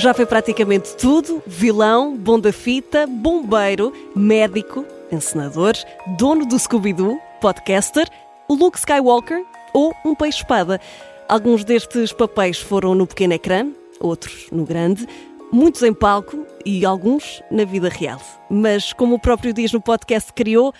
Já foi praticamente tudo: vilão, bom da fita, bombeiro, médico, encenador, dono do Scooby-Doo, podcaster, Luke Skywalker ou um peixe-espada. Alguns destes papéis foram no pequeno ecrã, outros no grande, muitos em palco e alguns na vida real. Mas, como o próprio diz no podcast criou,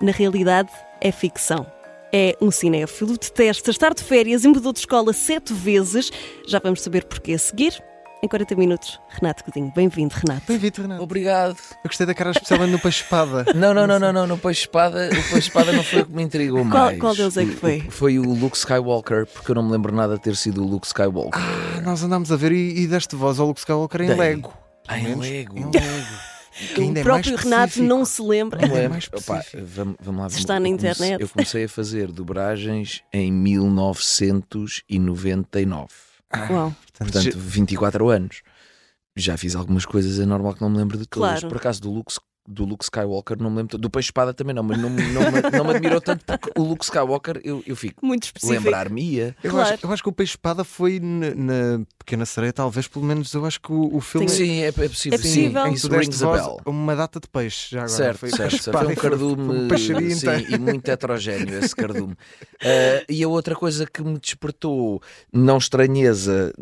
na realidade é ficção. É um cinéfilo, detesta estar de férias e mudou de escola sete vezes. Já vamos saber porquê a seguir em 40 minutos. Renato Godinho, bem-vindo, Renato. Bem-vindo, Renato. Obrigado. Eu gostei da cara especialmente no Peixe Espada. Não, não, não, não, não, no Peixe Espada, o Peixe Espada não foi o que me intrigou Qual- mais. qual deles é que foi? Foi o Luke Skywalker, porque eu não me lembro nada de ter sido o Luke Skywalker. Ah, nós andámos a ver e, e deste voz ao Luke Skywalker em Dei. Lego. Ah, em menos Lego. Em Lego. Que O é próprio mais Renato específico. não se lembra. Não É é? mais Opa, vamos, vamos lá. Se está na eu comecei- internet. Eu comecei a fazer dobragens em 1999. Uau. Portanto, 24 anos. Já fiz algumas coisas, é normal que não me lembro de todas. Claro. Por acaso, do Luke, do Luke Skywalker, não me lembro. Do Peixe Espada também não, mas não, me- não, me, não me admirou tanto porque o Luke Skywalker eu, eu fico. Muito específico. Lembrar-me-ia. Eu, Claro. acho, eu acho que o Peixe Espada foi na, na Pequena Sereia, talvez, pelo menos eu acho que o, o filme. Sim, é, é possível. É possível. Sim, isso tu deste rings a bell. uma data de peixe. Já agora. Certo, foi, certo, certo. Foi um cardume foi um sim, e muito heterogéneo esse cardume. Ah, e a outra coisa que me despertou, não estranheza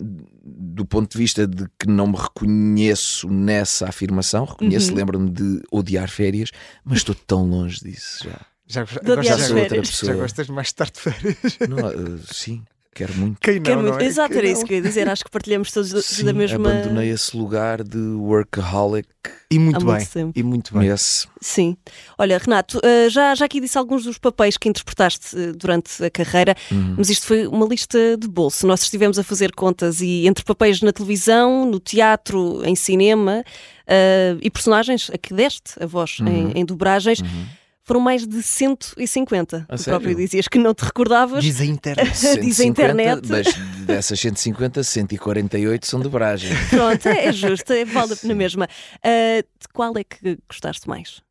do ponto de vista de que não me reconheço nessa afirmação, reconheço, Uhum. lembro-me de odiar férias, mas estou tão longe disso já. Já, já, De sou outra pessoa. já gostas mais tarde de férias? Não, ah, sim, quero muito. Quem não, Quero não muito- é? Exato, Quem era isso não? que eu ia dizer. Acho que partilhamos todos da- Sim, da mesma. abandonei esse lugar de workaholic. E muito Há bem. muito. E muito bem. Esse. Sim. Olha, Renato, eh, já, já aqui disse alguns dos papéis que interpretaste eh, durante a carreira, Uhum. mas isto foi uma lista de bolso. Nós estivemos a fazer contas e entre papéis na televisão, no teatro, em cinema eh, e personagens a que deste a voz Uhum. em, em dobragens, foram mais de 150. A tu sério? próprio dizias que não te recordavas. Diz a internet. Diz a internet. mas dessas 150, 148 são dobragens. Pronto, é, é justo, é, vale na mesma. Eh, de qual é que gostaste mais?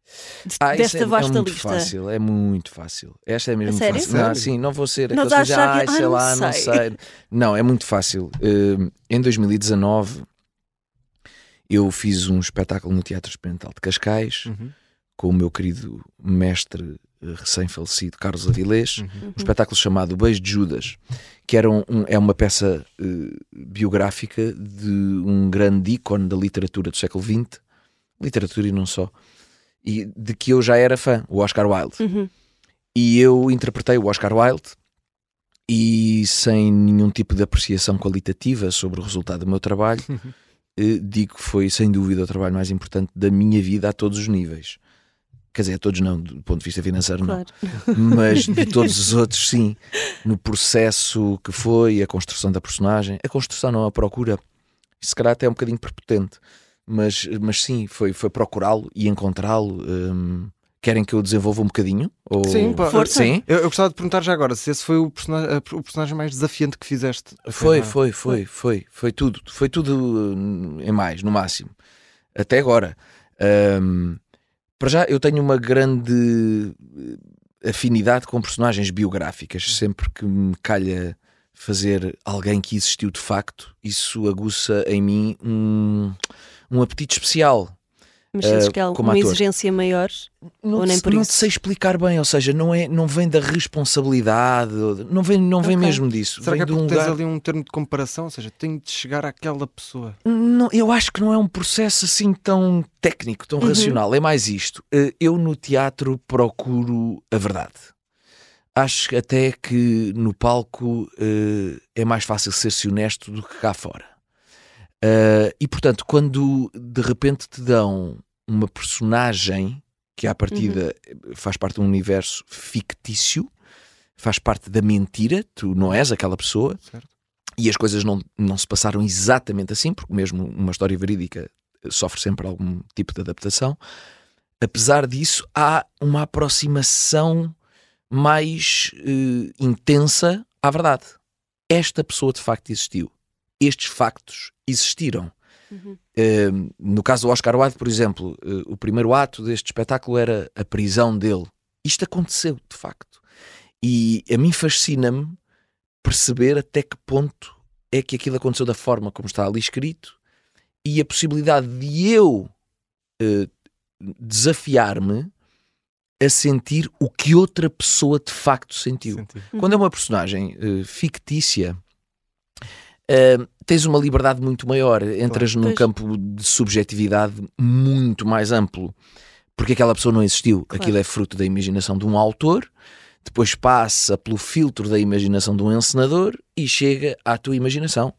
De- Ah, desta é, é vasta muito lista. fácil, é muito fácil. Esta é mesmo sério? fácil. Não, sim, não vou ser que dizem, achar que- "Ai, ah, sei não lá, não sei." sei. Não, é muito fácil. Uh, em 2019 eu fiz um espetáculo no Teatro Experimental de Cascais Uhum, com o meu querido mestre eh, recém-falecido Carlos Avilés, uhum. um espetáculo chamado Beijo de Judas, que era um- um- é uma peça eh, biográfica de um grande ícone da literatura do século XX, literatura e não só, e de que eu já era fã, o Oscar Wilde. Uhum. E eu interpretei o Oscar Wilde e sem nenhum tipo de apreciação qualitativa sobre o resultado do meu trabalho, eh, digo que foi sem dúvida o trabalho mais importante da minha vida a todos os níveis. Quer dizer, a todos não, do ponto de vista financeiro não Claro. mas de todos os outros, sim. No processo que foi, a construção da personagem, a construção não a procura, se calhar até é um bocadinho prepotente, mas, mas sim, foi, foi procurá-lo e encontrá-lo. hum, querem que eu desenvolva um bocadinho? Ou... Sim, pá, Força. Sim, Eu, eu gostava de perguntar já agora se esse foi o personagem, o personagem mais desafiante que fizeste. foi, não foi, foi, foi, foi tudo, foi tudo hum, em mais, no máximo, até agora. Hum, para já, eu tenho uma grande eh, afinidade com personagens biográficas. Sempre que me calha fazer alguém que existiu de facto, isso aguça em mim um, um apetite especial. Mas sentes Eh, que há como uma ator. exigência maior? Não, Ou nem por não isso? te sei explicar bem, ou seja, não, é, não vem da responsabilidade, não vem, não vem Ok. mesmo disso. Será vem que é de um porque tens lugar... ali um termo de comparação? Ou seja, tenho de chegar àquela pessoa. Não, eu acho que não é um processo assim tão técnico, tão Uhum. racional. É mais isto. Eh, Eu no teatro procuro a verdade. Acho até que no palco eh, é mais fácil ser-se honesto do que cá fora. Eh, e portanto, quando de repente te dão uma personagem que à partida faz parte de um universo fictício, faz parte da mentira, tu não és aquela pessoa, Certo. E as coisas não, não se passaram exatamente assim, porque mesmo uma história verídica sofre sempre algum tipo de adaptação. Apesar disso, há uma aproximação mais uh, intensa à verdade. Esta pessoa de facto existiu. Estes factos existiram. Uhum. Uh, no caso do Oscar Wilde, por exemplo, uh, o primeiro ato deste espetáculo era a prisão dele. Isto aconteceu, de facto. E a mim fascina-me perceber até que ponto é que aquilo aconteceu da forma como está ali escrito e a possibilidade de eu uh, desafiar-me a sentir o que outra pessoa de facto sentiu. Senti. Quando é uma personagem uh, fictícia, uh, tens uma liberdade muito maior, entras claro. num pois. campo de subjetividade muito mais amplo, porque aquela pessoa não existiu. Claro. Aquilo é fruto da imaginação de um autor, depois passa pelo filtro da imaginação de um encenador e chega à tua imaginação.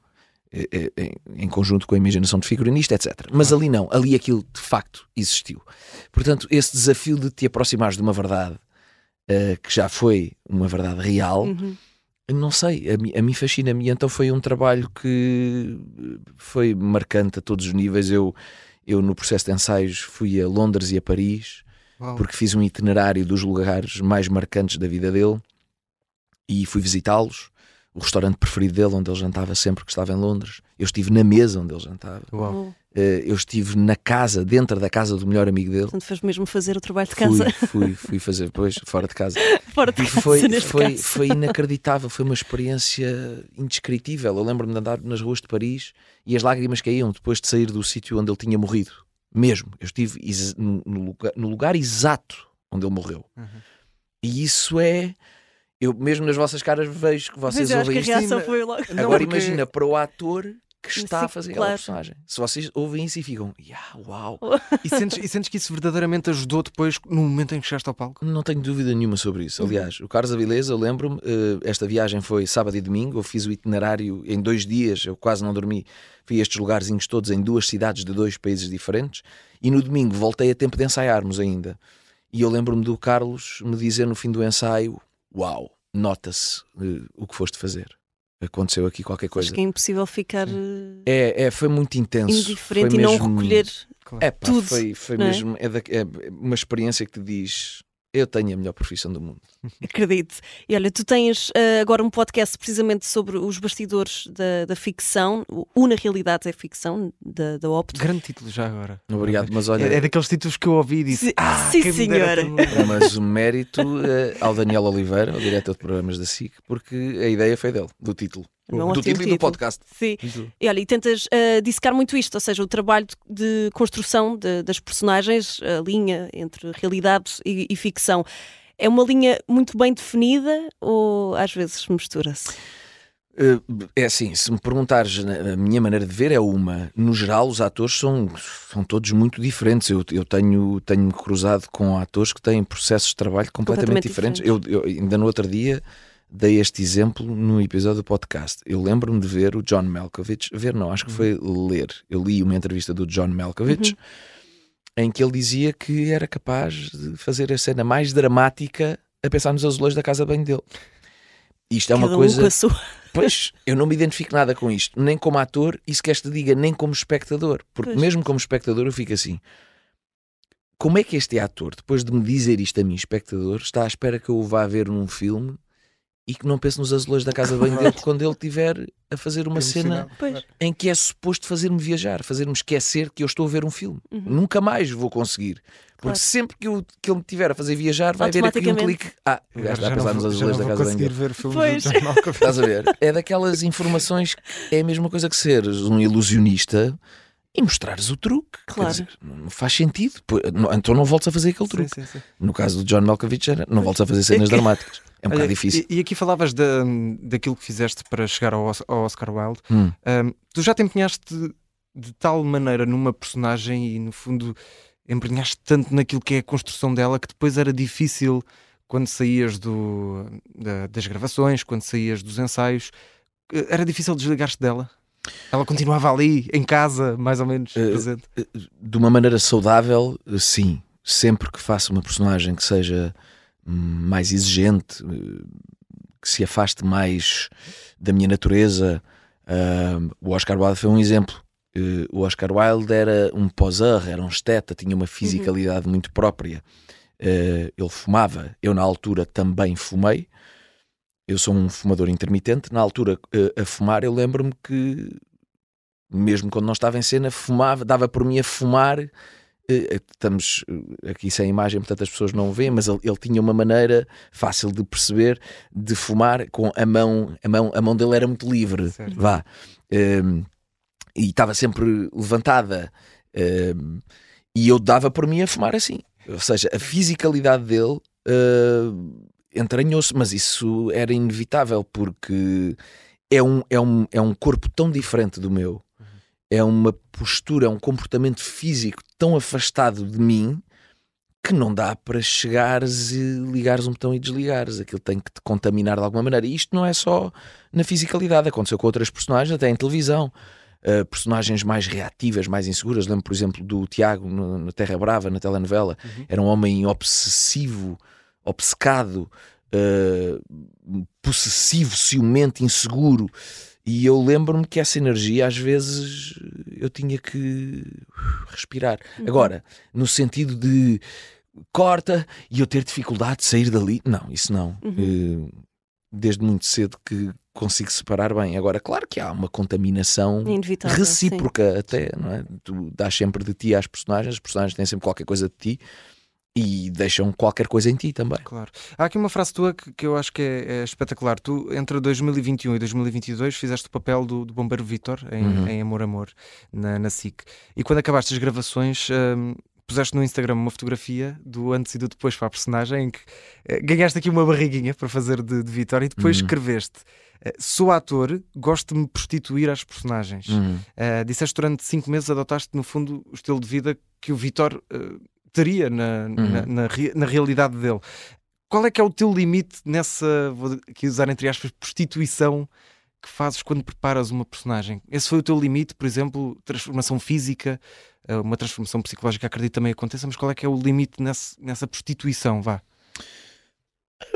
Eh, em conjunto com a imaginação de figurinista, etc. Mas ali não, ali aquilo de facto existiu. Portanto, esse desafio de te aproximares de uma verdade uh, que já foi uma verdade real, uhum. Não sei, a mim, a mim fascina-me. Então foi um trabalho que foi marcante a todos os níveis. Eu, eu no processo de ensaios, fui a Londres e a Paris, Uau. porque fiz um itinerário dos lugares mais marcantes da vida dele e fui visitá-los o restaurante preferido dele, onde ele jantava sempre que estava em Londres. Eu estive na mesa onde ele jantava. Uau. Uh, eu estive na casa, dentro da casa do melhor amigo dele. Portanto, fez mesmo fazer o trabalho de casa. Fui, fui, fui fazer depois, fora de casa. fora de casa, foi, foi, foi inacreditável, foi uma experiência indescritível. Eu lembro-me de andar nas ruas de Paris e as lágrimas caíam depois de sair do sítio onde ele tinha morrido. Mesmo. Eu estive no, no, lugar, no lugar exato onde ele morreu. Uhum. E isso é eu mesmo nas vossas caras vejo que vocês Mas ouvem isto. A reação foi logo. Agora porque... imagina para o ator que está Sim, a fazer claro. aquela personagem. Se vocês ouvem isso e ficam, yeah, uau. e, sentes, e sentes que isso verdadeiramente ajudou depois no momento em que chegaste ao palco? Não tenho dúvida nenhuma sobre isso. Uhum. Aliás, o Carlos Avilés, eu lembro-me, uh, esta viagem foi sábado e domingo, eu fiz o itinerário em dois dias, eu quase não dormi. Fui estes lugarzinhos todos em duas cidades de dois países diferentes e no domingo voltei a tempo de ensaiarmos ainda. E eu lembro-me do Carlos me dizer no fim do ensaio: Uau, nota-se uh, o que foste fazer. Aconteceu aqui qualquer coisa. Acho que é impossível ficar é, é, foi muito intenso. Indiferente foi e mesmo... não recolher é, pá, tudo. Foi, foi é? mesmo é, da, é uma experiência que te diz eu tenho a melhor profissão do mundo. Acredito. E olha, tu tens uh, agora um podcast precisamente sobre os bastidores da, da ficção. O Na Realidade é Ficção, da, da Opto. Grande título já agora. Obrigado, mas olha. É, é daqueles títulos que eu ouvi e disse. Sim, ah, sim senhora. Mas o mérito uh, ao Daniel Oliveira, o diretor de programas da SIC, porque a ideia foi dele, do título. Não, do título e do podcast. Sim. E olha, e tentas uh, dissecar muito isto, ou seja, o trabalho de, de construção de, das personagens, a linha entre realidade e, e, ficção. É uma linha muito bem definida ou às vezes mistura-se? Uh, é assim, se me perguntares, a minha maneira de ver é uma. No geral, os atores são, são todos muito diferentes. Eu, eu tenho, tenho-me cruzado com atores que têm processos de trabalho completamente, completamente diferentes. diferentes. Eu, eu, ainda no outro dia dei este exemplo no episódio do podcast. Eu lembro-me de ver o John Malkovich, ver não, acho que foi ler. Eu li uma entrevista do John Malkovich uhum. em que ele dizia que era capaz de fazer a cena mais dramática a pensar nos azulejos da casa bem dele. Isto é Cada uma coisa. Pois, eu não me identifico nada com isto, nem como ator, e se queres te diga, nem como espectador, porque pois. mesmo como espectador eu fico assim. Como é que este ator, depois de me dizer isto a mim, espectador, está à espera que eu o vá ver num filme e que não pense nos azulejos da casa bem dele quando ele estiver a fazer uma cena em que é suposto fazer-me viajar, fazer-me esquecer que eu estou a ver um filme. Uhum. Nunca mais vou conseguir. Porque claro. sempre que, eu, que ele me tiver a fazer viajar, vai haver aqui um clique. Ah, o gajo está a pensar nos azulejos da casa bem dele. ver filmes pois. do Estás a ver? É daquelas informações, é a mesma coisa que seres um ilusionista e mostrares o truque. Claro. Dizer, não faz sentido. Então não voltes a fazer aquele truque. Sim, sim, sim. No caso do John Malkovich, era, não voltes a fazer cenas dramáticas. É um bocado difícil. E, e, aqui falavas de, daquilo que fizeste para chegar ao, ao Oscar Wilde. Hum. Um, tu já te empenhaste de, de, tal maneira numa personagem e, no fundo, empenhaste tanto naquilo que é a construção dela que depois era difícil quando saías do, da, das gravações, quando saías dos ensaios. Eh, era difícil desligar-te dela? Ela continuava ali, em casa, mais ou menos, uh, presente? De uma maneira saudável, sim. Sempre que faço uma personagem que seja mais exigente, que se afaste mais da minha natureza, Uh, o Oscar Wilde foi um exemplo. Uh, o Oscar Wilde era um poseur, era um esteta, tinha uma fisicalidade uhum. muito própria. Uh, ele fumava, eu na altura também fumei. Eu sou um fumador intermitente. Na altura, a fumar, eu lembro-me que, mesmo quando não estava em cena, fumava, dava por mim a fumar estamos aqui sem imagem, portanto as pessoas não veem, mas ele, ele, tinha uma maneira fácil de perceber de fumar com a mão, a mão, a mão dele era muito livre, certo. vá. Um, e estava sempre levantada. Um, e eu dava por mim a fumar assim. Ou seja, a fisicalidade dele uh, entranhou-se, mas isso era inevitável porque é um, é, um, é um corpo tão diferente do meu é uma postura, é um comportamento físico tão afastado de mim que não dá para chegares e ligares um botão e desligares. Aquilo tem que te contaminar de alguma maneira. E isto não é só na fisicalidade, aconteceu com outras personagens, até em televisão. Uh, personagens mais reativas, mais inseguras. Lembro, por exemplo, do Tiago no, na Terra Brava, na telenovela. Uhum. Era um homem obsessivo, obcecado, uh, possessivo, ciumento, inseguro. E eu lembro-me que essa energia, às vezes, eu tinha que respirar. Uhum. Agora, no sentido de corta e eu ter dificuldade de sair dali, não, isso não. Uhum. Eh, desde muito cedo que consigo separar bem. Agora, claro que há uma contaminação Inevitável, recíproca, sim. até, não é? Tu dás sempre de ti às personagens, as personagens têm sempre qualquer coisa de ti e deixam qualquer coisa em ti também. Claro. Há aqui uma frase tua que, que eu acho que é, é, espetacular. Tu, entre 2021 e 2022, fizeste o papel do, do Bombeiro Vitor em, uhum. em, Amor Amor, na, na SIC. E quando acabaste as gravações. Um, puseste no Instagram uma fotografia do antes e do depois para a personagem em que eh, ganhaste aqui uma barriguinha para fazer de, de Vitor e depois uhum. escreveste eh, sou ator, gosto de me prostituir às personagens. Uhum. Uh, disseste durante cinco meses adotaste no fundo o estilo de vida que o Vitor uh, teria na, uhum. na, na, na, realidade dele. Qual é que é o teu limite nessa, vou aqui usar entre aspas, prostituição que fazes quando preparas uma personagem? Esse foi o teu limite, por exemplo, transformação física, eh, uma transformação psicológica, acredito também aconteça, mas qual é que é o limite nessa, nessa prostituição? Vá.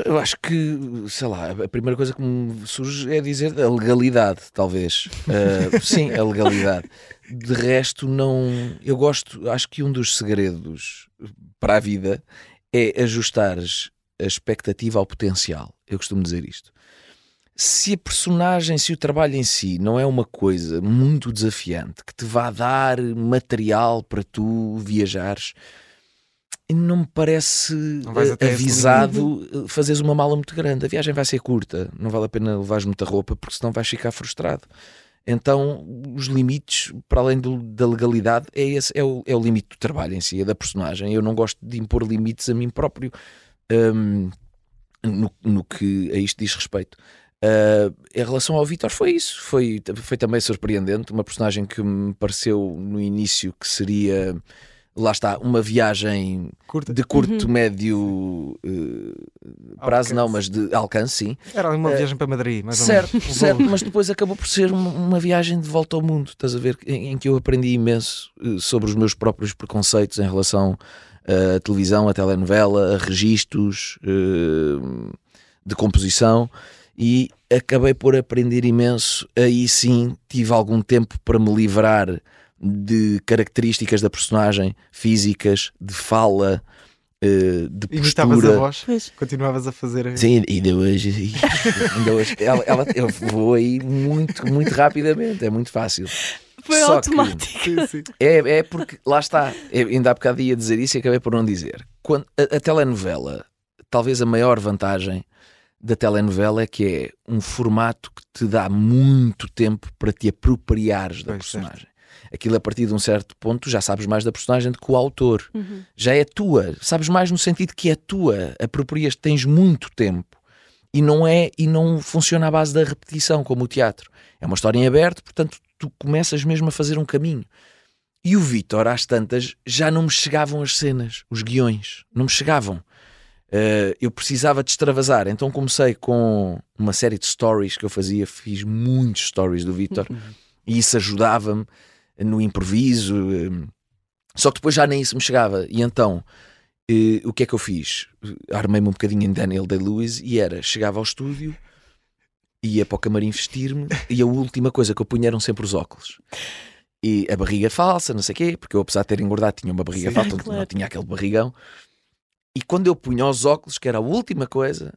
Eu acho que, sei lá, a primeira coisa que me surge é dizer a legalidade, talvez. Uh, sim, a legalidade. De resto, não. Eu gosto, acho que um dos segredos para a vida é ajustares a expectativa ao potencial. Eu costumo dizer isto. Se a personagem, se o trabalho em si não é uma coisa muito desafiante que te vá dar material para tu viajares não me parece não avisado eh, fazeres uma mala muito grande. A viagem vai ser curta, não vale a pena levares muita roupa porque senão vais ficar frustrado. Então, os limites, para além do, da legalidade, é, esse, é, o, é o limite do trabalho em si, é da personagem. Eu não gosto de impor limites a mim próprio um, no, no, que a isto diz respeito. Uh, em relação ao Vitor, foi isso. Foi, foi também surpreendente. Uma personagem que me pareceu no início que seria lá está, uma viagem Curta. de curto, uhum. médio uh, prazo, alcance. não, mas de alcance, sim. Era uma uh, viagem para Madrid, mais certo, ou menos. Certo, mas depois acabou por ser uma, uma, viagem de volta ao mundo, estás a ver? Em, em que eu aprendi imenso uh, sobre os meus próprios preconceitos em relação à televisão, à telenovela, a registros de composição e acabei por aprender imenso. Aí sim tive algum tempo para me livrar de características da personagem, físicas, de fala, uh, de Imitavas postura. a voz? Continuavas a fazer. Sim, ainda hoje. ainda hoje ela, ela, eu vou aí muito, muito rapidamente, é muito fácil. Foi Só automático. É, é porque, lá está, eu ainda há bocado ia dizer isso e acabei por não dizer. Quando, a, a telenovela, talvez a maior vantagem da telenovela é que é um formato que te dá muito tempo para te apropriares da pois personagem. Certo aquilo a partir de um certo ponto já sabes mais da personagem do que o autor. Uhum. Já é tua, sabes mais no sentido que é tua, aproprias, tens muito tempo. E não é e não funciona à base da repetição, como o teatro. É uma história em aberto, portanto, tu começas mesmo a fazer um caminho. E o Vitor, às tantas, já não me chegavam as cenas, os guiões, não me chegavam. Uh, eu precisava de extravasar, então comecei com uma série de stories que eu fazia, fiz muitos stories do Vitor uhum. e isso ajudava-me no improviso. Hum, só que depois já nem isso me chegava. E então, eh, o que é que eu fiz? Armei-me um bocadinho em Daniel Day-Lewis e era, chegava ao estúdio, ia para o camarim vestir-me e a última coisa que eu punha eram sempre os óculos. E a barriga falsa, não sei o quê, porque eu, apesar de ter engordado, tinha uma barriga Sim, falsa, claro. não tinha aquele barrigão. E quando eu punha os óculos, que era a última coisa,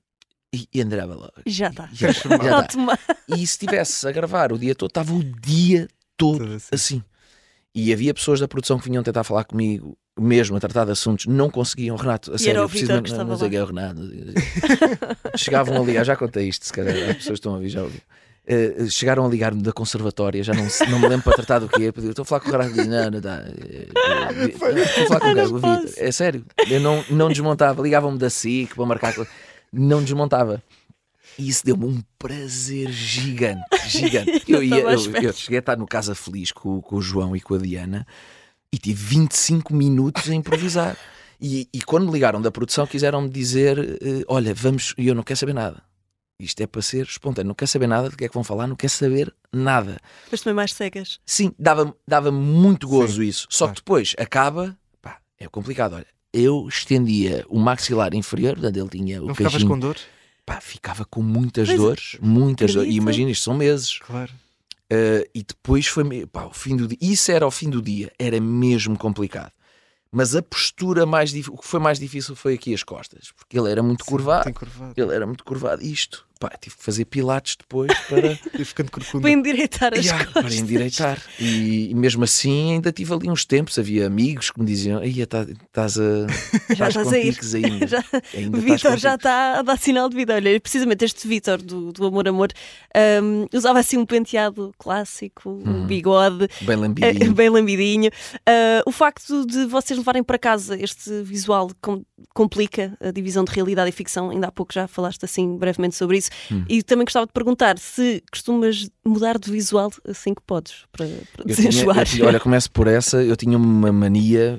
e, e andava logo. Já está. Já, já tá. E se estivesse a gravar o dia todo, estava o dia todo Tudo assim. assim. E havia pessoas da produção que vinham tentar falar comigo, mesmo a tratar de assuntos, não conseguiam. Renato, a E sério, eu preciso que não, estava não sei é o Renato. não. Chegavam a ligar, já contei isto, se calhar as pessoas estão a ouvir, já ouviu. Eh, chegaram a ligar-me da conservatória, já não, não me lembro para tratar do quê. Eu Estou a falar com o Renato, não, não dá. eh, eh, Estou a falar com o não gajo. É sério, eu não, não desmontava. Ligavam-me da SIC para marcar. Não desmontava. E isso deu-me um prazer gigante, gigante. Eu, ia, eu, eu cheguei a estar no Casa Feliz com, com o João e com a Diana e tive 25 minutos a improvisar. E, e quando me ligaram da produção, quiseram-me dizer: eh, Olha, vamos. E eu não quero saber nada. Isto é para ser espontâneo. Não quero saber nada do que é que vão falar, não quero saber nada. Depois também mais cegas. Sim, dava-me dava muito gozo Sim, isso. Só claro. que depois acaba, pá, é complicado. Olha, eu estendia o maxilar inferior, portanto ele tinha o Não ficavas queixinho com dor? Pá, ficava com muitas Pois é. dores, muitas dores. E Acredito. imagina, isto são meses. Claro. Uh, e depois foi pá, o fim do dia. Isso era ao fim do dia, era mesmo complicado. Mas a postura mais o que foi mais difícil foi aqui as costas, porque ele era muito curvado. Tem curvado. Ele era muito curvado. Isto, pá, tive que fazer pilates depois para, ficando corcunda. Para endireitar as Yeah, costas. para endireitar. E, e mesmo assim ainda tive ali uns tempos, havia amigos que me diziam: Aí estás a. Já Estás a ir. ainda. Já- ainda Vitor já tiques." está a dar sinal de vida. Olha, precisamente este Vitor do, do Amor Amor hum, usava assim um penteado clássico, um Uhum. bigode, Bem lambidinho. bem lambidinho. Ah, o facto de vocês levarem para casa este visual com- complica a divisão de realidade e ficção. Ainda há pouco já falaste assim brevemente sobre isso. Hum. E também gostava de perguntar se costumas mudar de visual assim que podes, para, para desenjoar. olha, começo por essa. Eu tinha uma mania,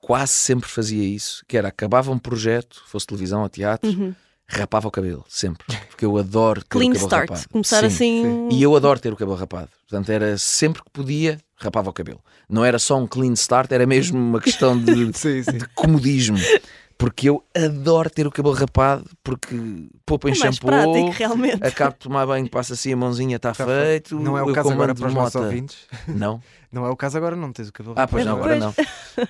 quase sempre fazia isso, que era acabava um projeto, fosse televisão ou teatro, Uhum. rapava o cabelo, sempre. Porque eu adoro ter Clean o cabelo start. rapado. Começar Sim. assim. E eu adoro ter o cabelo rapado. Portanto, era sempre que podia, rapava o cabelo. Não era só um clean start, era mesmo uma questão de, Sim, sim. de comodismo. Porque eu adoro ter o cabelo rapado, porque poupa em é shampoo, prático, realmente. acabo de tomar banho, passa assim a mãozinha, está Tá feito. Não é o caso agora para os nossos mota. ouvintes. Não? Não é o caso agora, não tens o cabelo Ah, pois não, rapado. agora não.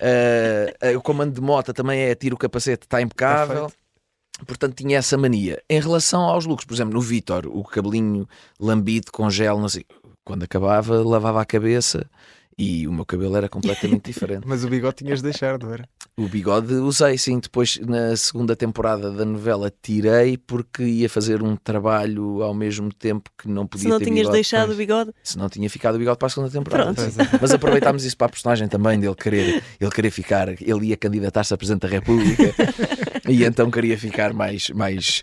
Eh, o comando de moto também é tiro o capacete, está impecável. Perfeito. Portanto, tinha essa mania. Em relação aos looks, por exemplo, no Vitor, o cabelinho lambido com gel, não sei. Quando acabava, lavava a cabeça e o meu cabelo era completamente diferente. Mas o bigode tinhas de deixar, não era? O bigode usei, sim. Depois, na segunda temporada da novela, tirei porque ia fazer um trabalho ao mesmo tempo que não podia Se não ter tinhas bigode. deixado pois. o bigode. Se não tinha ficado o bigode para a segunda temporada. Mas aproveitámos isso para a personagem também, dele querer, ele querer ficar, ele ia candidatar-se a Presidente da República e então queria ficar mais, mais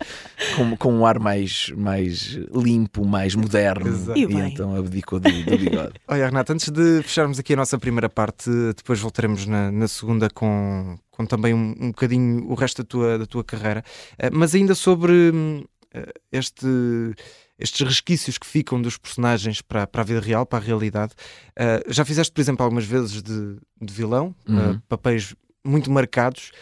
com, com um ar mais, mais limpo, mais moderno. Exato. E E, então abdicou do, do bigode. Olha, Renato, antes de fecharmos aqui a nossa primeira parte, depois voltaremos na, na segunda com, com também um, um bocadinho o resto da tua, da tua carreira. Eh, mas ainda sobre hum, eh, este, estes resquícios que ficam dos personagens para, para a vida real, para a realidade. eh, já fizeste, por exemplo, algumas vezes de, de vilão, Uhum. eh, papéis muito marcados.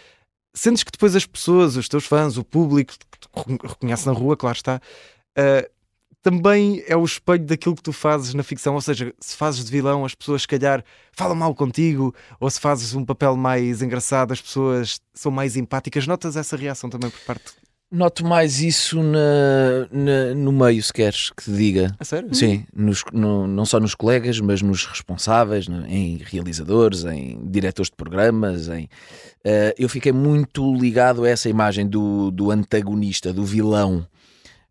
Sentes que depois as pessoas, os teus fãs, o público que te recon- reconhece na rua, claro está, eh, também é o espelho daquilo que tu fazes na ficção. Ou seja, se fazes de vilão, as pessoas, se calhar, falam mal contigo, ou se fazes um papel mais engraçado, as pessoas são mais empáticas. Notas essa reação também por parte. Noto mais isso na, na- no meio, se queres que te diga. A sério? Sim, nos- no- não só nos colegas, mas nos responsáveis, em realizadores, em diretores de programas. Em, eh, eu fiquei muito ligado a essa imagem do, do antagonista, do vilão.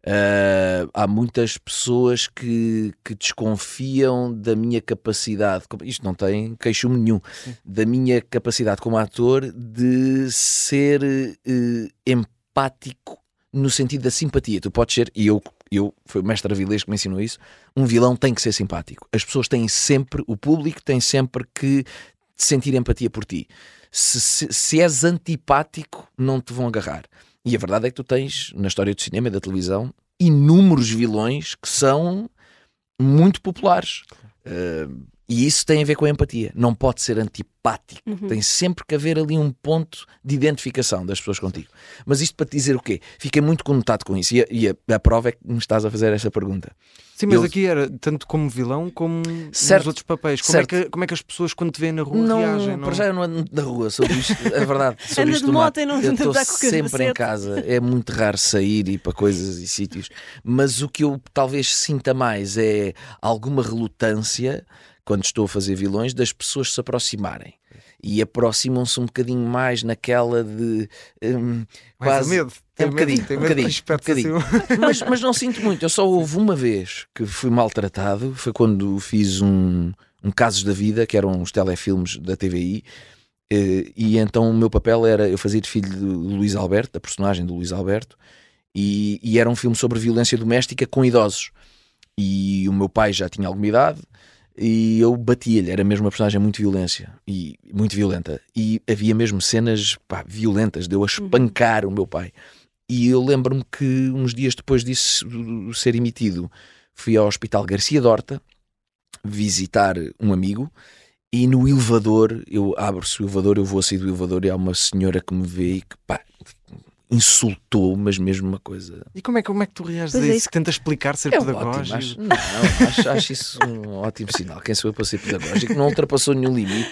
Eh, há muitas pessoas que, que desconfiam da minha capacidade, isto não tem queixume nenhum, da minha capacidade como ator de ser eh, empático no sentido da simpatia. Tu podes ser, e eu, eu foi o mestre Avilés que me ensinou isso, um vilão tem que ser simpático. As pessoas têm sempre, o público tem sempre que sentir empatia por ti. Se, se, se és antipático, não te vão agarrar. E a verdade é que tu tens, na história do cinema e da televisão, inúmeros vilões que são muito populares. Uh, E isso tem a ver com a empatia. Não pode ser antipático. Uhum. Tem sempre que haver ali um ponto de identificação das pessoas contigo. Mas isto para te dizer o quê? Fiquei muito conotado com isso. E, a, e a, a prova é que me estás a fazer esta pergunta. Sim, mas Eu- aqui era tanto como vilão como Certo, nos outros papéis. Como é, que, como é que as pessoas, quando te veem na rua, Não, reagem? Não... para já eu não ando na rua sobre isto. É verdade. Sobre Anda isto de moto e não Eu estou sempre em casa. É muito raro sair e ir para coisas e sítios. Mas o que eu talvez sinta mais é alguma relutância quando estou a fazer vilões das pessoas se aproximarem. E aproximam-se um bocadinho mais naquela de Mais a quase. medo. É Tem um medo, bocadinho, tem um medo bocadinho, que espertes um bocadinho. mas, mas não sinto muito. Eu só houve uma vez que fui maltratado. Foi quando fiz um, um Casos da Vida, que eram uns telefilmes da TVI. eh, E então o meu papel era eu fazia de filho de Luís Alberto, da personagem do Luís Alberto, e, e era um filme sobre violência doméstica com idosos. E o meu pai já tinha alguma idade e eu batia-lhe, era mesmo uma personagem muito violência e muito violenta. E havia mesmo cenas pá, violentas de eu a espancar o meu pai. E eu lembro-me que uns dias depois disso ser emitido, fui ao Hospital Garcia Dorta visitar um amigo e no elevador, eu abro-se o elevador, eu vou a sair do elevador e há uma senhora que me vê e que pá, insultou, mas mesmo uma coisa. E como é, que- como é que tu reages Pois a é isso? isso. Que tenta explicar, ser É pedagógico? ótimo, acho, não, acho, acho isso um ótimo sinal. Quem sou eu para ser pedagógico? Não ultrapassou nenhum limite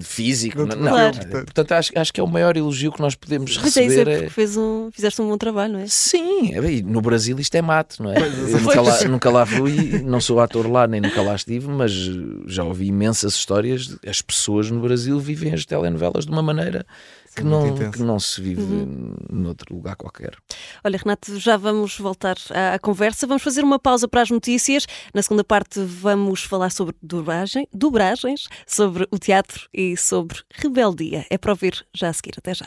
físico. Não Não. Claro. portanto. Acho, acho que é o maior elogio que nós podemos Mas é isso, é receber. porque fez um, fizeste um bom trabalho, não é? Sim, é no Brasil isto é mato, não é? Pois, Eu nunca, lá, nunca lá fui, não sou ator lá, nem nunca lá estive, mas já ouvi imensas histórias. de- As pessoas no Brasil vivem as telenovelas de uma maneira que Sim, muito não, que não se vive Uhum. noutro lugar qualquer. Olha, Renato, já vamos voltar à, à conversa. Vamos fazer uma pausa para as notícias. Na segunda parte, vamos falar sobre dublagem, dobragens, sobre o teatro e sobre rebeldia. É para ouvir já a seguir. Até já.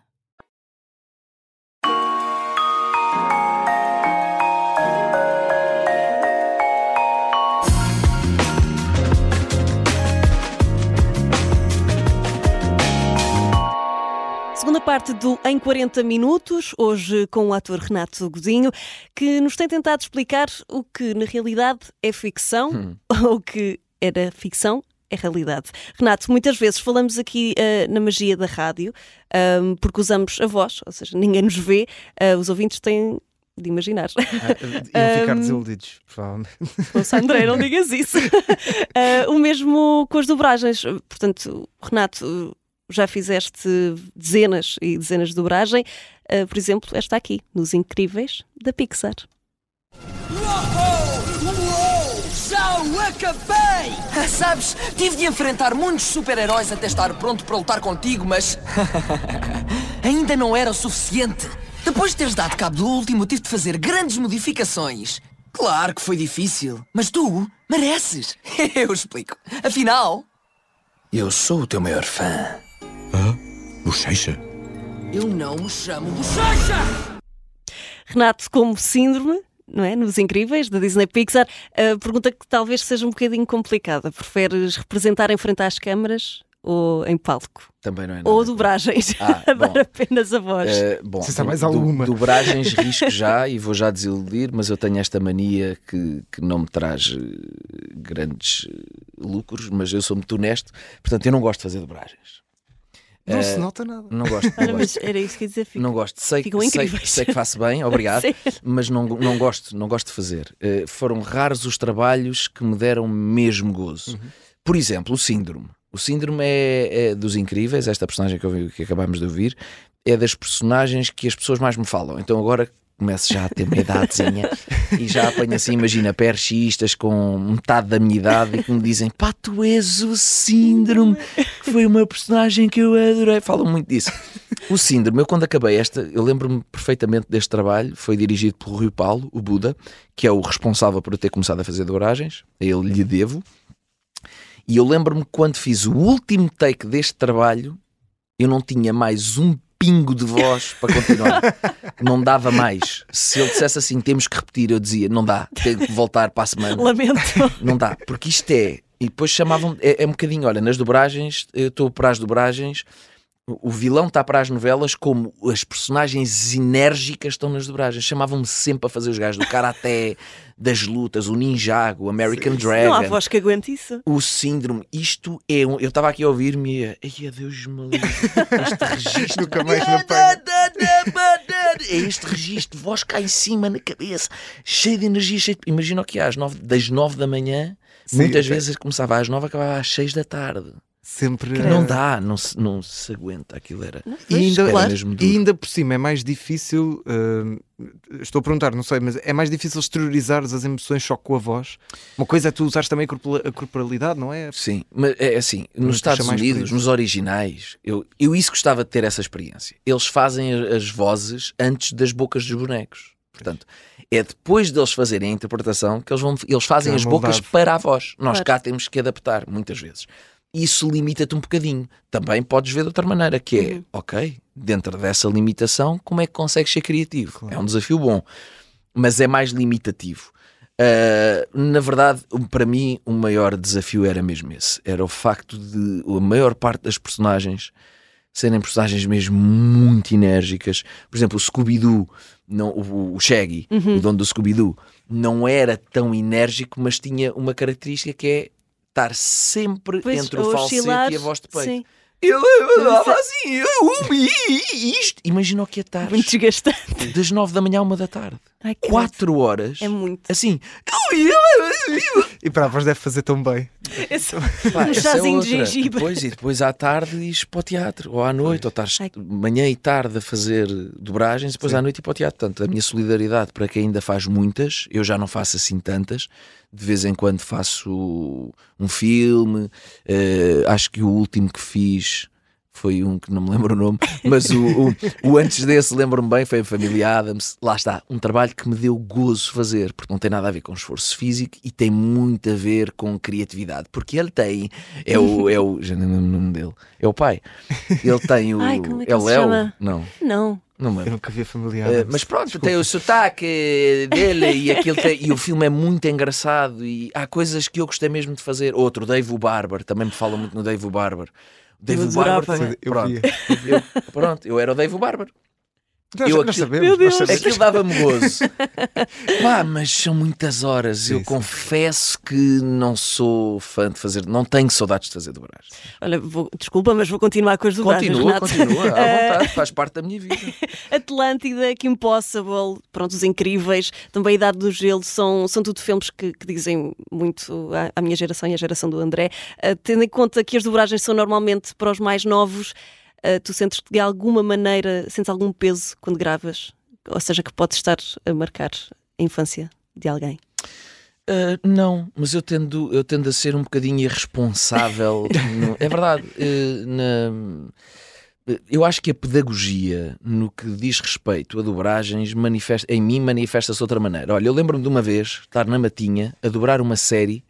Segunda parte do Em 40 Minutos, hoje com o ator Renato Godinho, que nos tem tentado explicar o que na realidade é ficção ou o que era ficção é realidade. Renato, muitas vezes falamos aqui eh, na magia da rádio, ahm, porque usamos a voz, ou seja, ninguém nos vê, ah, os ouvintes têm de imaginar. Ah, iam ficar Um, desiludidos, provavelmente. Ouça, André, não digas isso. Ah, o mesmo com as dobragens. Portanto, Renato, já fizeste dezenas e dezenas de dobragem. Ah, por exemplo, esta aqui, nos Incríveis da Pixar. Já acabei! Ah, Sabes, tive de enfrentar muitos super-heróis até estar pronto para lutar contigo, mas. ainda não era o suficiente. Depois de teres dado cabo do último, tive de fazer grandes modificações. Claro que foi difícil, mas tu mereces. Eu explico. Afinal, eu sou o teu maior fã. Bochecha? Eu não me chamo Bochecha! Renato, como síndrome, não é? Nos Incríveis, da Disney Pixar, a pergunta que talvez seja um bocadinho complicada. Preferes representar em frente às câmaras ou em palco? Também não é nada. Ou dobragens? Ah, a dar apenas a voz. Eh, bom, Se há mais do- alguma. dobragens risco já e vou já desiludir, mas eu tenho esta mania que, que não me traz eh, grandes eh, lucros, mas eu sou muito honesto, portanto eu não gosto de fazer dobragens. Não Uh, se nota nada. Não gosto. Não gosto. era isso que eu ia dizer. Fico... Não gosto. Sei, sei, sei que faço bem, obrigado, mas não, não gosto, não gosto de fazer. Uh, foram raros os trabalhos que me deram mesmo gozo. Por exemplo, o Síndrome. O Síndrome é, é dos incríveis, esta personagem que, eu que acabámos de ouvir, é das personagens que as pessoas mais me falam. Então agora começo já a ter uma idadezinha e já apanho assim, imagina, perchistas com metade da minha idade e que me dizem pá, tu és o Síndrome, que foi uma personagem que eu adorei. Falam muito disso. O Síndrome, eu quando acabei esta, eu lembro-me perfeitamente deste trabalho, foi dirigido pelo Rui Paulo, o Buda, que é o responsável por eu ter começado a fazer dobragens, a ele lhe devo. E eu lembro-me quando fiz o último take deste trabalho, eu não tinha mais um pingo de voz para continuar. Não dava mais. Se ele dissesse assim, temos que repetir, eu dizia, não dá, tenho que voltar para a semana. Lamento. Não dá, porque isto é. E depois chamavam é, é um bocadinho, olha, nas dobragens, eu estou para as dobragens, o vilão está para as novelas como as personagens enérgicas estão nas dobragens. Chamavam-me sempre a fazer os gajos do karaté, das lutas, o Ninjago, o American Dragon Não há voz que aguente isso. o síndrome, isto é um. Eu estava aqui a ouvir-me e. Ai, Deus me livre. Este registro. Nunca mais me apanho. É este registro, voz cá em cima na cabeça, cheio de energia. Cheio de... Imagina o que há, às nove, das nove da manhã, Sim, muitas ok. vezes começava às nove, acabava às seis da tarde. Sempre. Não dá, não se, não se aguenta. Aquilo era. E ainda, Era mesmo duro. e ainda por cima é mais difícil. hum, estou a perguntar, não sei, mas é mais difícil exteriorizar as emoções só com a voz. Uma coisa é tu usares também a corpora- a corporalidade, não é? Sim, mas é assim, nos Estados Unidos, nos originais, eu, eu isso gostava de ter essa experiência. Eles fazem as vozes antes das bocas dos bonecos. Portanto, é depois deles fazerem a interpretação que eles, vão, eles fazem é as bocas para a voz. Nós Claro. cá temos que adaptar, muitas vezes. Isso limita-te um bocadinho. Também podes ver de outra maneira, que é, Uhum. ok, dentro dessa limitação, como é que consegues ser criativo? É um desafio bom, mas é mais limitativo. Uh, na verdade, para mim, o maior desafio era mesmo esse. Era o facto de a maior parte das personagens serem personagens mesmo muito enérgicas. Por exemplo, o Scooby-Doo, o, o Shaggy, Uhum. o dono do Scooby-Doo, não era tão enérgico, mas tinha uma característica que é estar sempre Pois, entre o falsete oscilar, e a voz de peito. Sim, Ele falava assim, eu, e- e- isto. Imagina o que é estar muito desgastante. das nove da manhã à uma da tarde. Ai, Quatro horas. É muito. Assim, E para a voz deve fazer tão bem. Esse- Pá, um é chazinho de outra. gengibre. Depois, e depois à tarde ires para o teatro, ou à noite, ou estás Ai. manhã e tarde a fazer dobragens, depois Sim. à noite ir para o teatro. Portanto, a minha solidariedade para quem ainda faz muitas, eu já não faço assim tantas. De vez em quando faço um filme, eh, acho que o último que fiz foi um que não me lembro o nome, mas o, o, o antes desse lembro-me bem, foi a Família Adams. Lá está, um trabalho que me deu gozo fazer, porque não tem nada a ver com esforço físico e tem muito a ver com criatividade, porque ele tem, é o, é o já nem lembro o nome dele, é o pai. Ele tem o. Ai, como é que é ele o se Léo? chama? Não, Não. não Eu nunca vi a familiar. Eh, mas pronto, tem o sotaque dele e, aquilo tem- e o filme é muito engraçado e há coisas que eu gostei mesmo de fazer. Outro, Dave o Barber, também me fala muito no Dave o Barber. O Dave Eu o Barber adorava. também. Eu Pronto, eu, pronto, eu era o Dave o Barber. Nós, eu nós aqui- sabemos. Meu nós Deus. sabemos. Aquilo dava-me gozo. Pá, mas são muitas horas. Sim, eu sim. confesso que não sou fã de fazer, não tenho saudades de fazer dobrar. Olha, vou- desculpa, mas vou continuar com as dobragens, Continua, Renato. continua, à vontade, faz parte da minha vida. Atlântida, Kim Possible, pronto, Os Incríveis, também a Idade do Gelo, são, são tudo filmes que, que dizem muito à, à minha geração e à geração do André. Ah, tendo em conta que as dobragens são normalmente para os mais novos, ah, tu sentes que de alguma maneira, sentes algum peso quando gravas? Ou seja, que pode estar a marcar a infância de alguém? Uh, não, mas eu tendo, eu tendo a ser um bocadinho irresponsável. no- é verdade. uh, na- eu acho que a pedagogia, no que diz respeito a dobragens, manifesta, em mim manifesta-se de outra maneira. Olha, eu lembro-me de uma vez estar na Matinha a dobrar uma série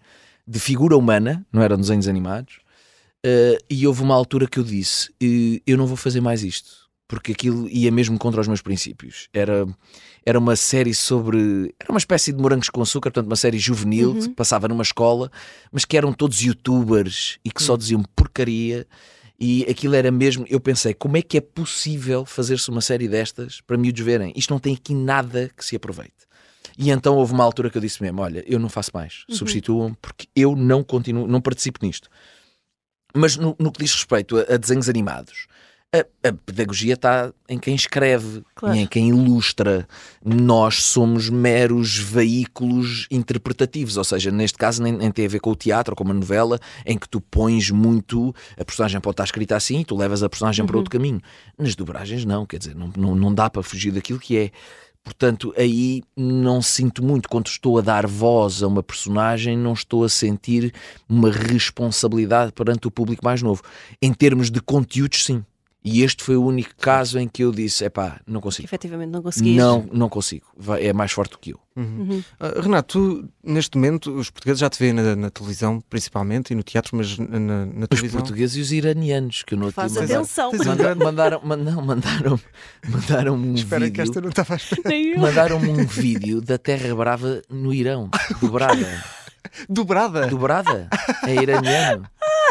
de figura humana, não eram desenhos animados, uh, e houve uma altura que eu disse: "Eh, eu não vou fazer mais isto, porque aquilo ia mesmo contra os meus princípios. Era era uma série sobre. Era uma espécie de morangos com açúcar, portanto, uma série juvenil que se passava numa escola, mas que eram todos youtubers e que só diziam porcaria. E aquilo era mesmo. Eu pensei, como é que é possível fazer-se uma série destas para miúdos verem? Isto não tem aqui nada que se aproveite. E então houve uma altura que eu disse mesmo: olha, eu não faço mais, substituam, porque eu não continuo, não participo nisto. Mas no, no que diz respeito a, a desenhos animados, A, a pedagogia está em quem escreve Claro. e em quem ilustra. Nós somos meros veículos interpretativos, ou seja, neste caso nem, nem tem a ver com o teatro ou com uma novela em que tu pões muito. A personagem pode estar escrita assim e tu levas a personagem para outro caminho. Nas dobragens, não, quer dizer, não, não, não dá para fugir daquilo que é. Portanto, aí não sinto muito. Quando estou a dar voz a uma personagem, não estou a sentir uma responsabilidade perante o público mais novo. Em termos de conteúdos, sim. E este foi o único caso em que eu disse: epá, não Que consigo. efetivamente não conseguis. Não, não consigo. Vai- É mais forte do que eu. Ah, Renato, tu, neste momento, os portugueses já te veem na, na televisão, principalmente, e no teatro, mas na, na- na Os televisão. portugueses e os iranianos, que eu não Faz tive atenção. Mandaram, mandaram, mandaram, mandaram, mandaram um Espera que vídeo. esta não estava. Mandaram-me um vídeo da Terra Brava no Irão, do Braga. Dobrada! Dobrada. É iraniano.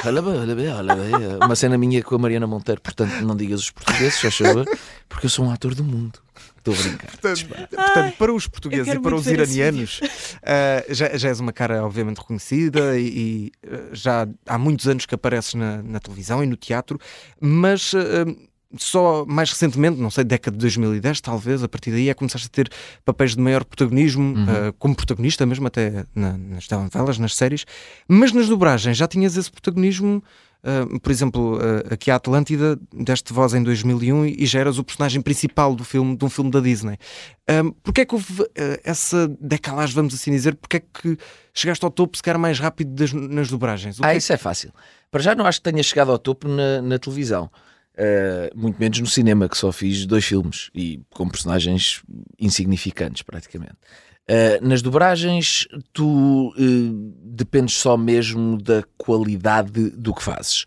Olha bem, olha bem, olha bem. Uma cena minha com a Mariana Monteiro. Portanto, não digas os portugueses, já favor, porque eu sou um ator do mundo. Estou a brincar. Portanto, portanto, para os portugueses e para os iranianos, ah, já, já és uma cara obviamente reconhecida e, e, ah, já há muitos anos que apareces na, na televisão e no teatro, mas ah, só mais recentemente, não sei, década de 2010, talvez, a partir daí é que começaste a ter papéis de maior protagonismo, ah, como protagonista mesmo, até na- nas telenovelas, nas séries, mas nas dobragens já tinhas esse protagonismo. ah, por exemplo, ah, aqui a Atlântida deste voz em 2001 e já eras o personagem principal do filme, de um filme da Disney. Um, Porquê é que houve ah, essa decalagem, vamos assim dizer? Porquê é que chegaste ao topo, se calhar mais rápido das- nas dobragens? O que Ah, é isso é fácil. Para já não acho que tenha chegado ao topo na, na televisão. Uh, muito menos no cinema, que só fiz dois filmes e com personagens insignificantes, praticamente. Uh, nas dobragens, tu uh, dependes só mesmo da qualidade do que fazes.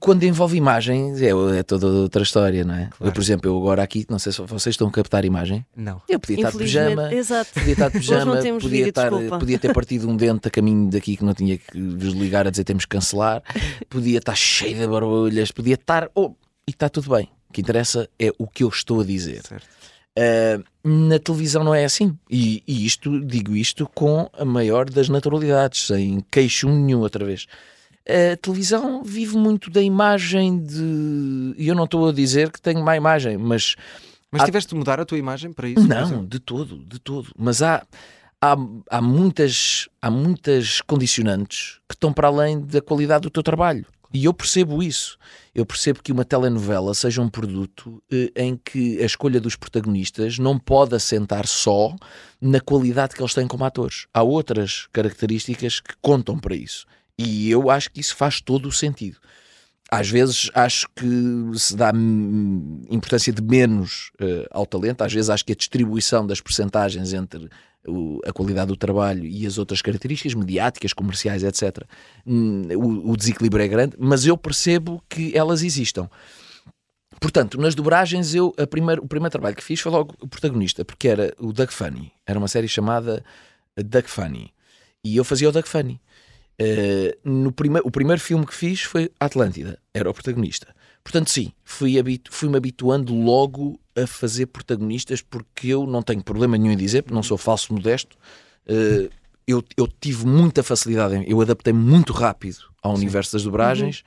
Quando envolve imagens, é, é toda outra história, não é? Eu, por exemplo, eu agora aqui, não sei se vocês estão a captar imagem, Não. eu podia estar de pijama, exato. podia estar de pijama, podia, vídeo, estar, podia ter partido um dente a caminho daqui que não tinha que vos ligar a dizer temos que cancelar, podia estar cheio de barulhas, podia estar. Oh, e está tudo bem. O que interessa é o que eu estou a dizer. Ah, na televisão não é assim. E, e isto, digo isto com a maior das naturalidades, sem queixo nenhum outra vez. A televisão vive muito da imagem de. E eu não estou a dizer que tenho má imagem, mas Mas Há- tiveste de mudar a tua imagem para isso? não, de todo, de todo. Mas há, há, há, muitas, há muitas condicionantes que estão para além da qualidade do teu trabalho. E eu percebo isso. Eu percebo que uma telenovela seja um produto eh, em que a escolha dos protagonistas não pode assentar só na qualidade que eles têm como atores. Há outras características que contam para isso. E eu acho que isso faz todo o sentido às vezes acho que se dá importância de menos eh, ao talento, às vezes acho que a distribuição das percentagens entre o- a qualidade do trabalho e as outras características mediáticas, comerciais, etc., hum, o, o desequilíbrio é grande, mas eu percebo que elas existam. Portanto, nas dobragens, eu, o primeiro trabalho que fiz foi logo o protagonista, porque era o Doug Funny. Era uma série chamada Doug Funny. E eu fazia o Doug Funny. Uh, no prime o primeiro filme que fiz foi Atlântida, era o protagonista. Portanto, sim, fui fui-me habituando logo a fazer protagonistas porque eu não tenho problema nenhum em dizer, porque não sou falso modesto. Uh, eu, eu tive muita facilidade, eu adaptei muito rápido ao universo das dobragens.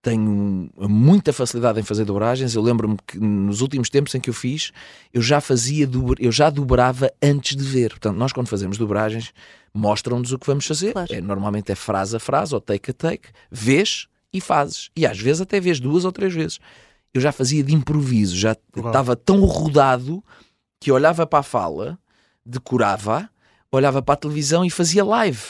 Tenho muita facilidade em fazer dobragens. Eu lembro-me que nos últimos tempos em que eu fiz, eu já fazia, eu já dobrava antes de ver. Portanto, nós quando fazemos dobragens, mostram-nos o que vamos fazer. Claro. É, normalmente é frase a frase ou take a take. Vês e fazes. E às vezes até vês duas ou três vezes. Eu já fazia de improviso, já estava tão rodado que olhava para a fala, decorava, olhava para a televisão e fazia live.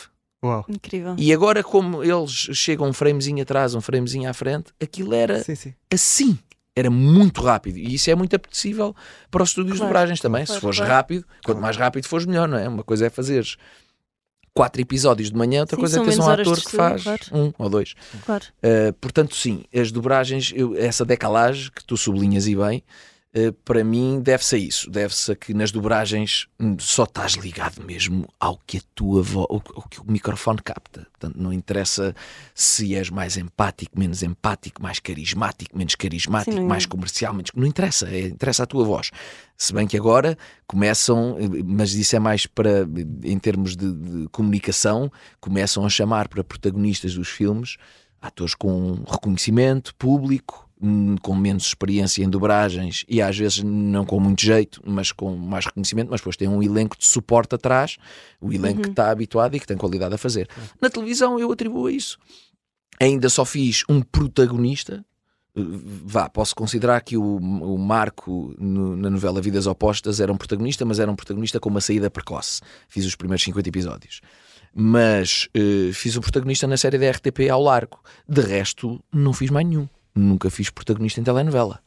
Uau. Incrível. E agora, como eles chegam um framezinho atrás, um framezinho à frente, aquilo era Sim, sim. assim. Era muito rápido. E isso é muito apetecível para os estúdios Claro, de dobragens também. claro, Se fores claro. rápido, quanto mais rápido fores, melhor, não é? Uma coisa é fazeres quatro episódios de manhã, outra Sim, coisa é teres um ator que faz claro. um ou dois. Claro. Uh, portanto, sim, as dobragens, eu- essa decalagem que tu sublinhas e bem, para mim deve-se a isso. Deve-se a que nas dobragens só estás ligado mesmo ao que a tua voz, ao, que o microfone capta. Portanto, não interessa se és mais empático, menos empático, mais carismático, menos carismático, Sim, mais comercial, menos. Não interessa, é- interessa a tua voz. Se bem que agora começam, eh, mas isso é mais para, em termos de, de comunicação, começam a chamar para protagonistas dos filmes atores com reconhecimento público, com menos experiência em dobragens e às vezes não com muito jeito, mas com mais reconhecimento, mas depois tem um elenco de suporte atrás, o elenco que está habituado e que tem qualidade a fazer. Na televisão eu atribuo a isso. Ainda só fiz um protagonista, vá, posso considerar que o, o Marco no, na novela Vidas Opostas era um protagonista, mas era um protagonista com uma saída precoce. Fiz os primeiros 50 episódios. Mas uh, fiz o protagonista na série da RTP ao largo. De resto, não fiz mais nenhum. Nunca fiz protagonista em telenovela.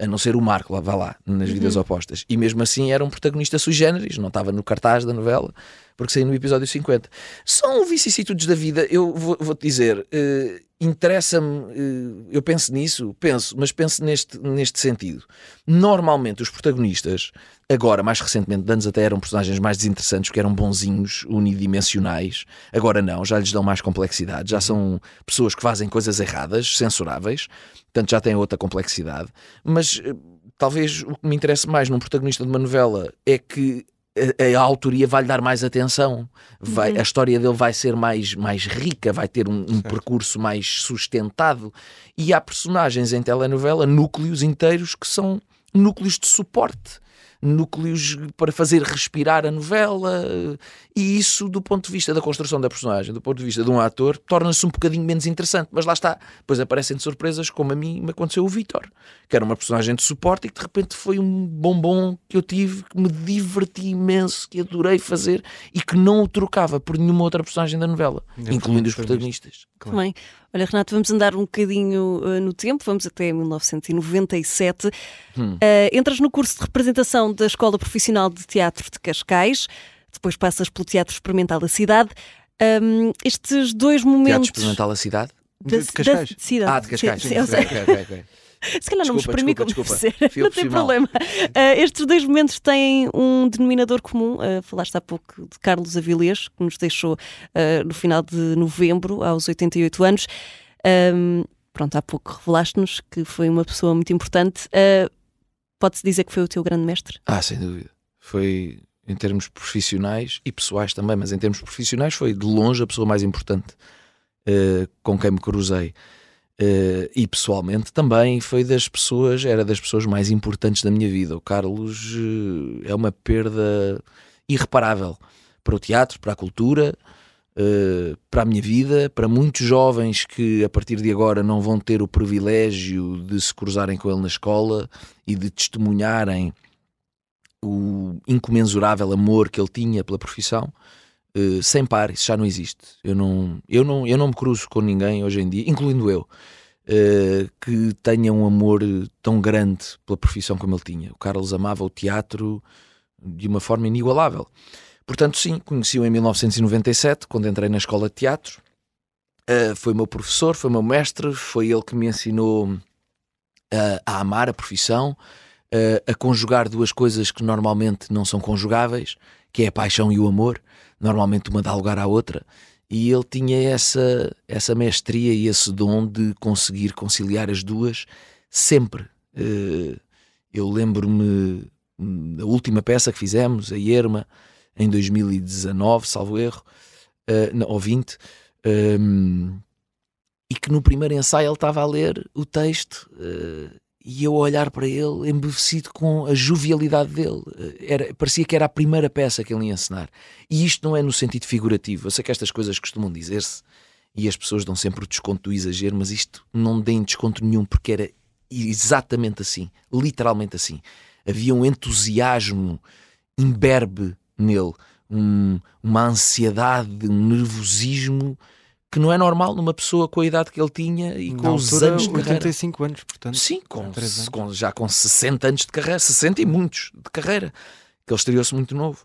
A não ser o Marco, lá, vá lá, nas Vidas Uhum. Opostas. E mesmo assim era um protagonista sui generis, não estava no cartaz da novela, porque saí no episódio 50. São vicissitudes da vida, eu vou- vou-te dizer, eh, interessa-me, eh, eu penso nisso, penso, mas penso neste, neste sentido. Normalmente os protagonistas, agora, mais recentemente, anos até eram personagens mais desinteressantes, porque eram bonzinhos, unidimensionais, agora não, já lhes dão mais complexidade, já são pessoas que fazem coisas erradas, censuráveis, portanto já têm outra complexidade, mas eh, talvez o que me interessa mais num protagonista de uma novela é que a, a autoria vai lhe dar mais atenção, vai, a história dele vai ser mais, mais rica, vai ter um, um percurso mais sustentado. E há personagens em telenovela, núcleos inteiros, que são núcleos de suporte. Núcleos para fazer respirar a novela, e isso, do ponto de vista da construção da personagem, do ponto de vista de um ator, torna-se um bocadinho menos interessante. Mas lá está, depois aparecem de surpresas, como a mim me aconteceu o Vítor, que era uma personagem de suporte e que de repente foi um bombom que eu tive, que me diverti imenso, que adorei fazer e que não o trocava por nenhuma outra personagem da novela, Ainda incluindo os protagonistas. Claro. Bem, olha, Renato, vamos andar um bocadinho uh, no tempo, vamos até 1997. Hum. Uh, entras no curso de representação da Escola Profissional de Teatro de Cascais, depois passas pelo Teatro Experimental da cidade. Um, estes dois Teatro momentos. Experimental a cidade? da, De- de Cascais? da cidade. Ah, de Cascais. Sim, sim, ok. Se calhar não me Desculpa, exprimi desculpa, como eu Não tem problema. Uh, estes dois momentos têm um denominador comum. Uh, falaste há pouco de Carlos Avilés, que nos deixou uh, no final de novembro, aos 88 anos. Um, pronto, há pouco revelaste-nos que foi uma pessoa muito importante. Uh, Pode-se dizer que foi o teu grande mestre? Ah, sem dúvida. Foi em termos profissionais e pessoais também, mas em termos profissionais foi de longe a pessoa mais importante eh, com quem me cruzei. Eh, e pessoalmente também foi das pessoas, era das pessoas mais importantes da minha vida. O Carlos eh, é uma perda irreparável para o teatro, para a cultura, eh, para a minha vida, para muitos jovens que a partir de agora não vão ter o privilégio de se cruzarem com ele na escola e de testemunharem o incomensurável amor que ele tinha pela profissão, eh, sem par, isso já não existe. Eu não, eu, não, eu não me cruzo com ninguém hoje em dia, incluindo eu, eh, que tenha um amor tão grande pela profissão como ele tinha. O Carlos amava o teatro de uma forma inigualável. Portanto, sim, conheci-o em 1997, quando entrei na escola de teatro. Uh, foi meu professor, foi meu mestre, foi ele que me ensinou uh, a amar a profissão, uh, a conjugar duas coisas que normalmente não são conjugáveis, que é a paixão e o amor. Normalmente uma dá lugar à outra. E ele tinha essa, essa mestria e esse dom de conseguir conciliar as duas sempre. Eu lembro-me da última peça que fizemos, a Irma, em 2019, salvo erro, uh, não, ou 20, um, e que no primeiro ensaio ele estava a ler o texto uh, e eu a olhar para ele embevecido com a jovialidade dele. Uh, era, parecia que era a primeira peça que ele ia ensinar. E isto não é no sentido figurativo. Eu sei que estas coisas costumam dizer-se e as pessoas dão sempre o desconto do exagero, mas isto não deem desconto nenhum porque era exatamente assim, literalmente assim. Havia um entusiasmo imberbe nele, um, uma ansiedade, um nervosismo que não é normal numa pessoa com a idade que ele tinha e Na com os altura, anos de carreira. 85 anos, portanto. Sim, com, com- já com 60 anos de carreira, 60 e muitos de carreira, que ele estreou-se muito novo.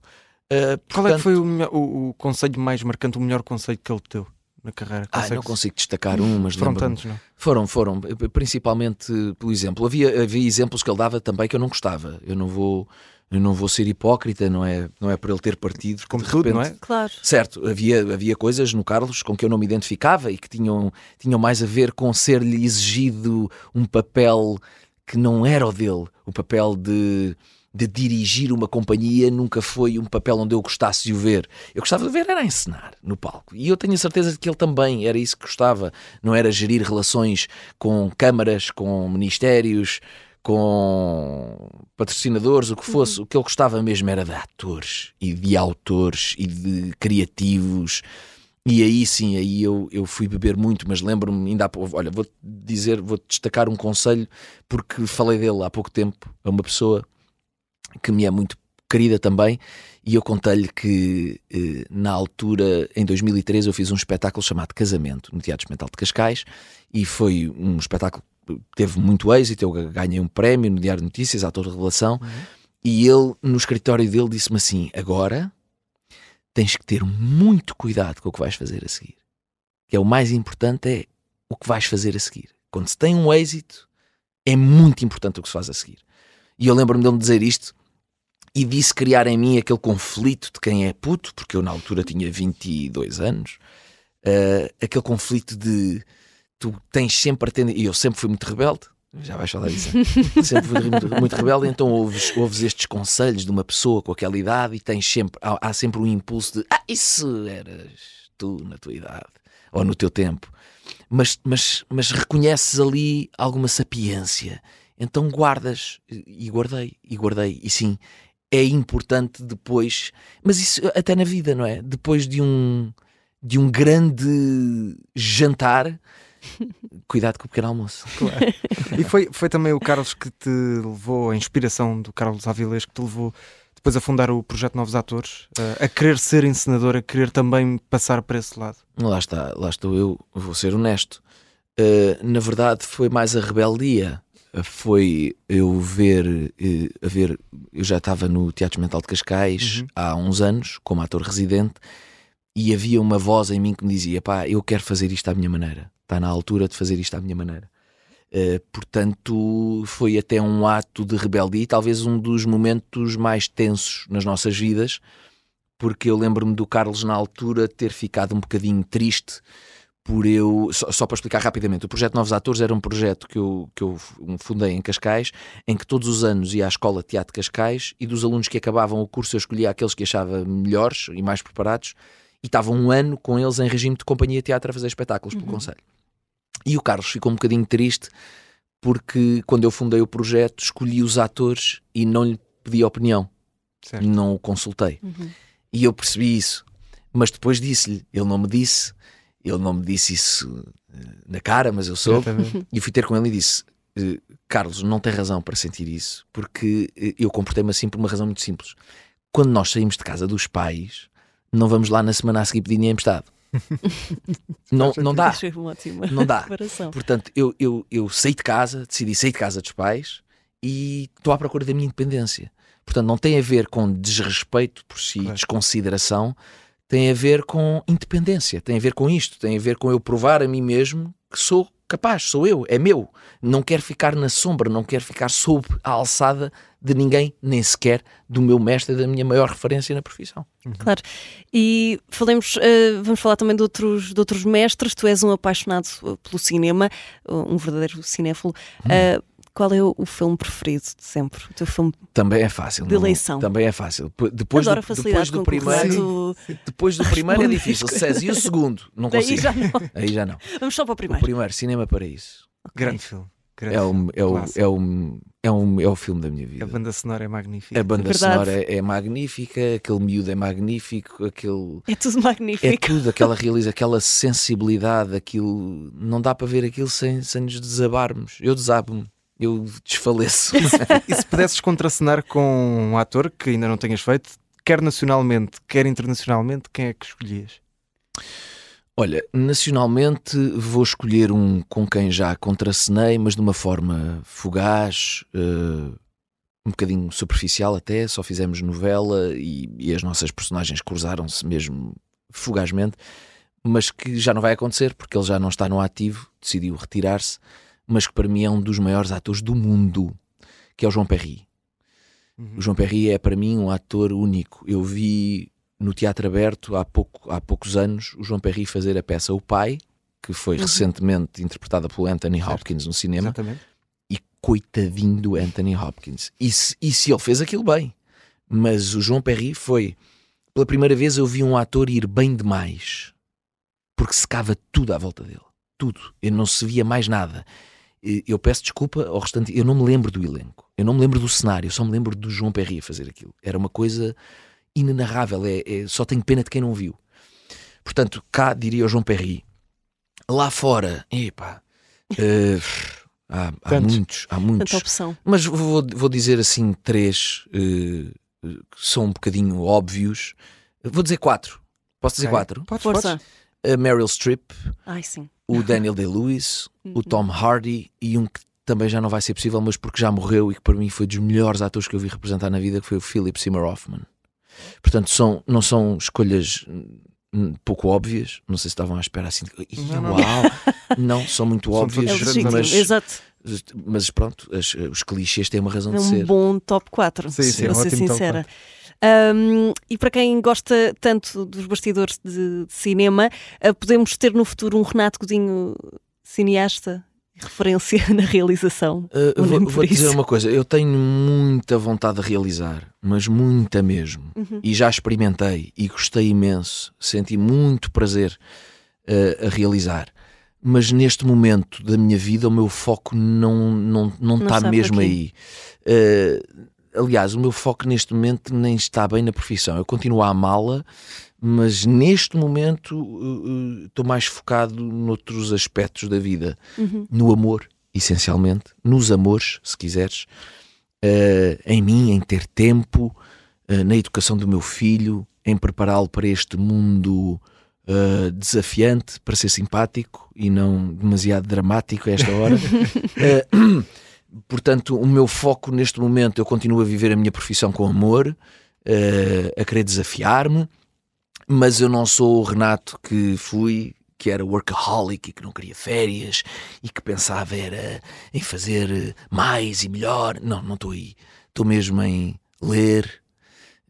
Uh, Qual é que portanto- foi o, o, o conselho mais marcante, o melhor conselho que ele deu na carreira? Ah, não consigo destacar um, mas Foram tantos, não? Foram, foram, principalmente pelo exemplo. Havia, havia exemplos que ele dava também que eu não gostava. Eu não vou, eu não vou ser hipócrita, não é, não é por ele ter partido. Como de tudo, repente- não é? Claro. Certo, havia, havia coisas no Carlos com que eu não me identificava e que tinham, tinham mais a ver com ser-lhe exigido um papel que não era o dele, o papel de, de dirigir uma companhia nunca foi um papel onde eu gostasse de o ver. Eu gostava de ver era encenar no palco. E eu tenho a certeza de que ele também era isso que gostava. Não era gerir relações com câmaras, com ministérios, com patrocinadores, o que fosse. O que ele gostava mesmo era de atores e de autores e de criativos. E aí sim, aí eu, eu fui beber muito, mas lembro-me ainda há pouco, olha, vou dizer, vou destacar um conselho, porque falei dele há pouco tempo a uma pessoa que me é muito querida também, e eu contei-lhe que eh, na altura, em 2013, eu fiz um espetáculo chamado Casamento no Teatro Mental de Cascais, e foi um espetáculo teve muito êxito, eu ganhei um prémio no Diário de Notícias, ator de revelação, uhum. e ele, no escritório dele, disse-me assim, agora tens que ter muito cuidado com o que vais fazer a seguir. Que é o mais importante é o que vais fazer a seguir. Quando se tem um êxito, é muito importante o que se faz a seguir. E eu lembro-me dele dizer isto e disse criar em mim aquele conflito de quem é puto, porque eu na altura tinha 22 anos, uh, aquele conflito de tu tens sempre a tendência, e eu sempre fui muito rebelde, já vais falar disso, sempre fui muito, muito, rebelde, então ouves, ouves estes conselhos de uma pessoa com aquela idade e tens sempre, há, há sempre um impulso de ah, isso eras tu na tua idade, ou no teu tempo. Mas, mas, mas reconheces ali alguma sapiência, então guardas, e guardei, e guardei, e sim, é importante depois, mas isso até na vida, não é? Depois de um, de um grande jantar, cuidado com o pequeno almoço. Claro. e foi, foi também o Carlos que te levou, a inspiração do Carlos Avilés, que te levou depois a fundar o projeto Novos Atores, a querer ser encenador, a querer também passar para esse lado. Lá está, lá estou eu, vou ser honesto. Uh, na verdade, foi mais a rebeldia foi eu ver, eh, a ver, eu já estava no Teatro Mental de Cascais uhum. há uns anos, como ator residente, e havia uma voz em mim que me dizia: pá, eu quero fazer isto à minha maneira, está na altura de fazer isto à minha maneira. Uh, portanto, foi até um ato de rebeldia e talvez um dos momentos mais tensos nas nossas vidas, porque eu lembro-me do Carlos na altura ter ficado um bocadinho triste por eu. Só, só, para explicar rapidamente, o projeto Novos Atores era um projeto que eu, que eu fundei em Cascais, em que todos os anos ia à Escola de Teatro de Cascais e dos alunos que acabavam o curso eu escolhia aqueles que achava melhores e mais preparados e estava um ano com eles em regime de companhia de teatro a fazer espetáculos uhum. pelo Conselho. E o Carlos ficou um bocadinho triste porque quando eu fundei o projeto escolhi os atores e não lhe pedi opinião, certo. não o consultei. Uhum. E eu percebi isso, mas depois disse-lhe, ele não me disse ele não me disse isso eh, na cara, mas eu soube. E fui ter com ele e disse: eh, Carlos, não tem razão para sentir isso, porque eh, eu comportei-me assim por uma razão muito simples. Quando nós saímos de casa dos pais, não vamos lá na semana a seguir pedir dinheiro emprestado. não, não dá. Não dá. Portanto, eu, eu, eu saí de casa, decidi sair de casa dos pais e estou à procura da minha independência. Portanto, não tem a ver com desrespeito por si, claro. desconsideração, tem a ver com independência, tem a ver com isto, tem a ver com eu provar a mim mesmo que sou capaz, sou eu, é meu. Não quero ficar na sombra, não quero ficar sob a alçada de ninguém, nem sequer do meu mestre, da minha maior referência na profissão. Uhum. Claro. E falemos, uh, vamos falar também de outros, de outros mestres. Tu és um apaixonado pelo cinema, um verdadeiro cinéfilo. Uhum. Uh, qual é o, o, filme preferido de sempre? O teu filme também é fácil. De eleição. também é fácil. Depois Adoro do, depois do primeiro, depois do primeiro é difícil. César, e o segundo? Não consigo. Aí já não. Aí já não. Vamos só para o primeiro. O primeiro, Cinema Paraíso. Okay. Grande filme. Grande é, o, é, o, é, o, é, o, é o filme da minha vida. A banda sonora é magnífica. A banda Verdade. sonora é, é, magnífica, aquele miúdo é magnífico, aquele. É tudo magnífico. É tudo, aquela realiza, aquela sensibilidade, aquilo. Não dá para ver aquilo sem, sem nos desabarmos. Eu desabo-me eu desfaleço. e se pudesses contracenar com um ator que ainda não tenhas feito, quer nacionalmente, quer internacionalmente, quem é que escolhias? Olha, nacionalmente vou escolher um com quem já contracenei, mas de uma forma fugaz, uh, um bocadinho superficial até, só fizemos novela e, e as nossas personagens cruzaram-se mesmo fugazmente, mas que já não vai acontecer porque ele já não está no ativo, decidiu retirar-se mas que para mim é um dos maiores atores do mundo, que é o João Perry. Uhum. O João Perry é para mim um ator único. Eu vi no Teatro Aberto há, pouco, há poucos anos o João Perry fazer a peça O Pai, que foi uhum. recentemente interpretada por Anthony certo. Hopkins no cinema. Exatamente. E coitadinho do Anthony Hopkins. E se, e se ele fez aquilo bem. Mas o João Perry foi. Pela primeira vez eu vi um ator ir bem demais. Porque secava tudo à volta dele. Tudo. Eu não se via mais nada. Eu peço desculpa ao restante. Eu não me lembro do elenco. Eu não me lembro do cenário. Eu só me lembro do João Perry a fazer aquilo. Era uma coisa inenarrável. É, é, só tenho pena de quem não viu. Portanto, cá diria o João Perry. Lá fora, epá, uh, há, há muitos, há muitos. Tanta opção. Mas vou, vou dizer assim três uh, que são um bocadinho óbvios. Vou dizer quatro. Posso dizer okay. quatro? Pode, Força. A Meryl Streep, Ai, sim. O Daniel Day-Lewis, o uhum. Tom Hardy e um que também já não vai ser possível, mas porque já morreu e que para mim foi dos melhores atores que eu vi representar na vida, que foi o Philip Seymour Hoffman. Portanto, são, não são escolhas Hum, pouco óbvias. Não sei se estavam à espera assim. De, não, não. Uau! não, são muito são óbvias. Mas, Exato. Mas pronto, as, os clichês têm uma razão é de um ser. Um bom top 4, sim, sim, para ser sincera. Um, e para quem gosta tanto dos bastidores de, de cinema, uh, podemos ter no futuro um Renato Godinho cineasta referência na realização. Uh, vou, vou dizer uma coisa, eu tenho muita vontade de realizar, mas muita mesmo. Uhum. E já experimentei e gostei imenso, senti muito prazer uh, a realizar. Mas neste momento da minha vida o meu foco não não não, não está mesmo aí. Uh, aliás, o meu foco neste momento nem está bem na profissão. Eu continuo a amá-la, mas neste momento estou uh, uh, mais focado noutros aspectos da vida, uhum. no amor, essencialmente, nos amores, se quiseres, uh, em mim, em ter tempo, uh, na educação do meu filho, em prepará-lo para este mundo uh, desafiante, para ser simpático e não demasiado dramático a esta hora. portanto, o meu foco neste momento, eu continuo a viver a minha profissão com amor, a querer desafiar-me mas eu não sou o Renato que fui, que era workaholic e que não queria férias e que pensava era em fazer mais e melhor. Não, não estou aí. Estou mesmo em ler,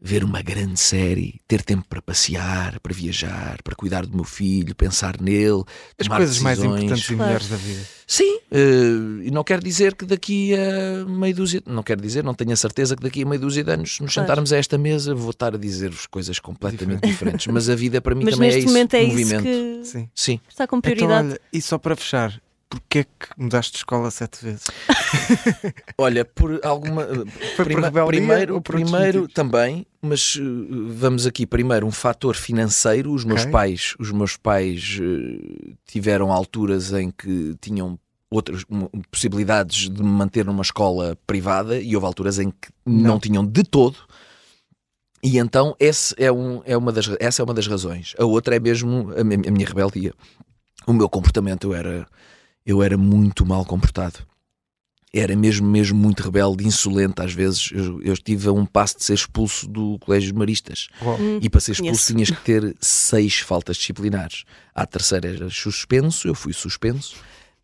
ver uma grande série, ter tempo para passear, para viajar, para cuidar do meu filho, pensar nele, as coisas decisões. mais importantes e melhores da vida. Sim, uh, e não quer dizer que daqui a meio dúzia, não quer dizer, não tenho a certeza que daqui a meio dúzia de anos nos claro. sentarmos a esta mesa vou estar a dizer-vos coisas completamente Diferente. diferentes, mas a vida para mim mas também é isso, momento é movimento. Isso que Sim. Sim. está com prioridade. Então, olha, e só para fechar, Porquê é que mudaste de escola sete vezes? Olha, por alguma. Foi prima, por primeiro, primeiro também, mas uh, vamos aqui primeiro um fator financeiro. Os meus okay. pais, os meus pais uh, tiveram alturas em que tinham outras possibilidades de me manter numa escola privada e houve alturas em que não, não tinham de todo. E então esse é um, é uma das, essa é uma das razões. A outra é mesmo a minha, a minha rebeldia. O meu comportamento eu era eu era muito mal comportado. Era mesmo, mesmo muito rebelde, insolente às vezes. Eu, eu estive a um passo de ser expulso do Colégio Maristas. Hum, e para ser expulso tinhas que ter seis faltas disciplinares. À terceira era suspenso, eu fui suspenso.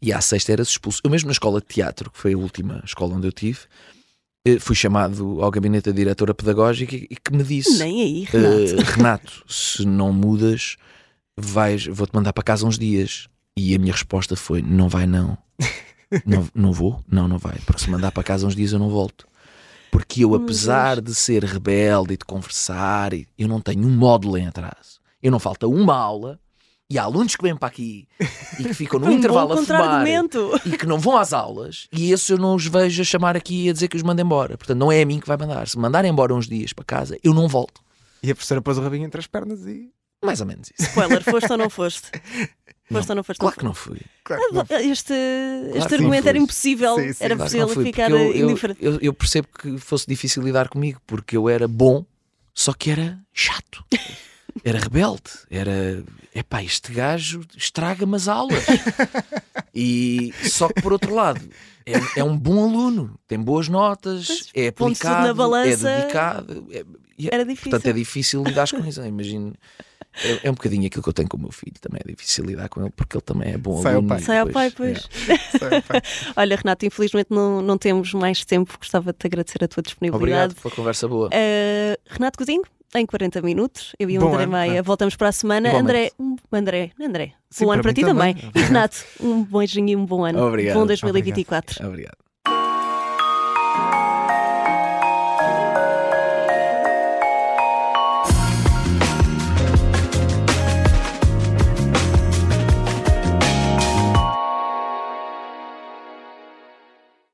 E à sexta era expulso. Eu mesmo na escola de teatro, que foi a última escola onde eu tive, eh, fui chamado ao gabinete da diretora pedagógica e que me disse: Nem aí, Renato. Uh, Renato, se não mudas, vais, vou-te mandar para casa uns dias. E a minha resposta foi: não vai, não. não, não vou? Não, não vai. Porque se mandar para casa uns dias eu não volto. Porque eu, apesar de ser rebelde e de conversar, eu não tenho um módulo em atraso. Eu não falta uma aula e há alunos que vêm para aqui e que ficam no um intervalo a fumar e que não vão às aulas e esses eu não os vejo a chamar aqui e a dizer que os mandem embora. Portanto, não é a mim que vai mandar. Se mandarem embora uns dias para casa, eu não volto. E a professora pôs o rabinho entre as pernas e. Mais ou menos isso. Spoiler, foste ou não foste? Foste ou não foste? Claro que não fui. Claro não fui. Este, claro este argumento era impossível. Sim, sim. Era claro possível fui, ficar eu, indiferente. Eu, eu, percebo que fosse difícil lidar comigo, porque eu era bom, só que era chato. Era rebelde. Era. Epá, este gajo estraga-me as aulas. e só que por outro lado. É, é um bom aluno, tem boas notas, pois, é aplicado, na balança, é dedicado. É, é, era difícil. Portanto, é difícil lidar com isso. Imagino é, é, um bocadinho aquilo que eu tenho com o meu filho, também é difícil lidar com ele porque ele também é bom Sai aluno. Ao pai. Sai ao pai, pois. É. pai. Olha, Renato, infelizmente não, não temos mais tempo, gostava de te agradecer a tua disponibilidade. Obrigado pela conversa boa. Uh, Renato Cozinho, em 40 minutos, eu e o André Maia voltamos para a semana. Igualmente. André, um, André, André, Sim, bom ano para, ti também. também. E Renato, um beijinho e um bom ano. Obrigado. Bom 2024. Obrigado. Obrigado.